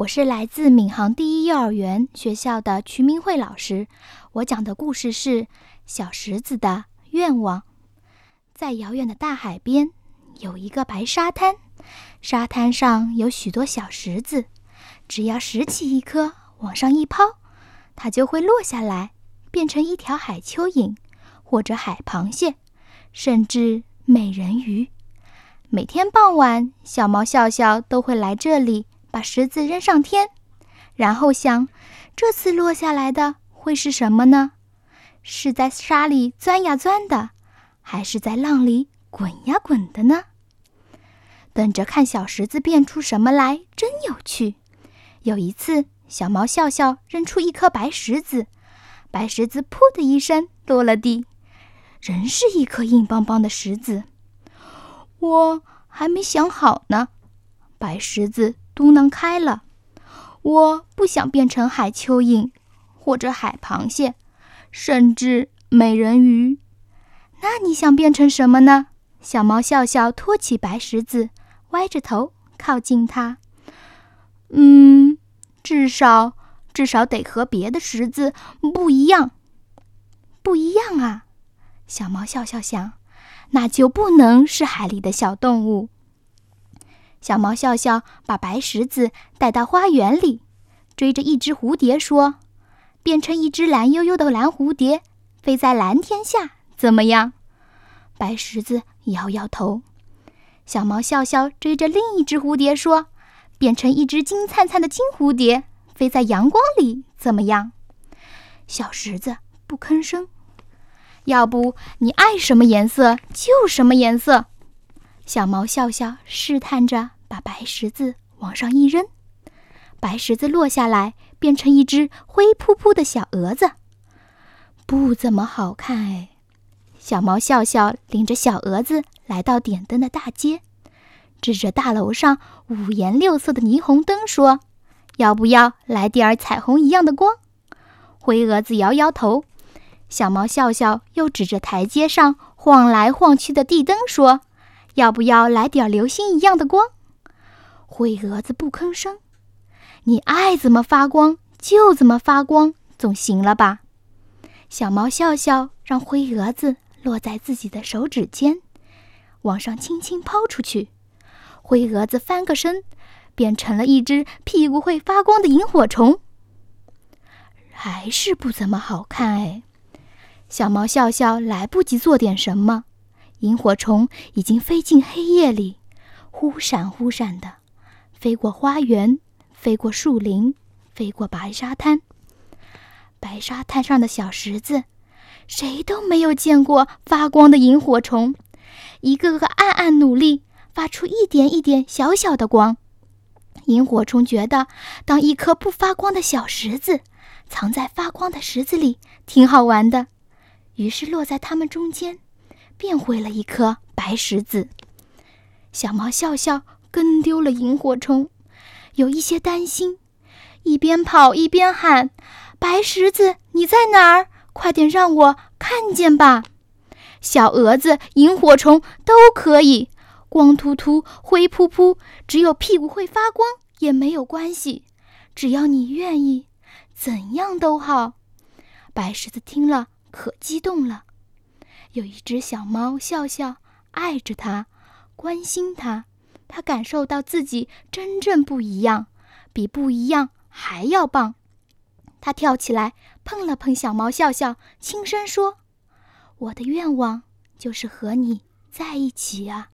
我是来自闵行第一幼儿园学校的瞿明慧老师。我讲的故事是《小石子的愿望》。在遥远的大海边，有一个白沙滩，沙滩上有许多小石子，只要拾起一颗往上一抛，它就会落下来，变成一条海蚯蚓，或者海螃蟹，甚至美人鱼。每天傍晚，小猫笑笑都会来这里。把石子扔上天，然后想，这次落下来的会是什么呢？是在沙里钻呀钻的，还是在浪里滚呀滚的呢？等着看小石子变出什么来，真有趣。有一次，小猫笑笑扔出一颗白石子，白石子噗的一声落了地，仍是一颗硬邦邦的石子。我还没想好呢，白石子。嘟囔开了，我不想变成海蚯蚓，或者海螃蟹，甚至美人鱼。那你想变成什么呢？小猫笑笑，托起白石子，歪着头靠近它。嗯，至少至少得和别的石子不一样。不一样啊！小猫笑笑想，那就不能是海里的小动物。小猫笑笑把白石子带到花园里，追着一只蝴蝶说：“变成一只蓝悠悠的蓝蝴蝶，飞在蓝天下，怎么样？”白石子摇摇头。小猫笑笑追着另一只蝴蝶说：“变成一只金灿灿的金蝴蝶，飞在阳光里，怎么样？”小石子不吭声。要不你爱什么颜色就什么颜色。小猫笑笑试探着把白石子往上一扔，白石子落下来，变成一只灰扑扑的小蛾子，不怎么好看哎。小猫笑笑领着小蛾子来到点灯的大街，指着大楼上五颜六色的霓虹灯说：“要不要来点儿彩虹一样的光？”灰蛾子摇摇头。小猫笑笑又指着台阶上晃来晃去的地灯说。要不要来点流星一样的光？灰蛾子不吭声。你爱怎么发光就怎么发光，总行了吧？小猫笑笑，让灰蛾子落在自己的手指间，往上轻轻抛出去。灰蛾子翻个身，变成了一只屁股会发光的萤火虫。还是不怎么好看哎。小猫笑笑，来不及做点什么。萤火虫已经飞进黑夜里，忽闪忽闪的，飞过花园，飞过树林，飞过白沙滩。白沙滩上的小石子，谁都没有见过发光的萤火虫，一个个暗暗努力，发出一点一点小小的光。萤火虫觉得，当一颗不发光的小石子藏在发光的石子里，挺好玩的，于是落在它们中间。变回了一颗白石子，小猫笑笑跟丢了萤火虫，有一些担心，一边跑一边喊：“白石子，你在哪儿？快点让我看见吧！”小蛾子、萤火虫都可以，光秃秃、灰扑扑，只有屁股会发光也没有关系，只要你愿意，怎样都好。白石子听了可激动了。有一只小猫笑笑，爱着它，关心它。它感受到自己真正不一样，比不一样还要棒。它跳起来，碰了碰小猫笑笑，轻声说：“我的愿望就是和你在一起啊。”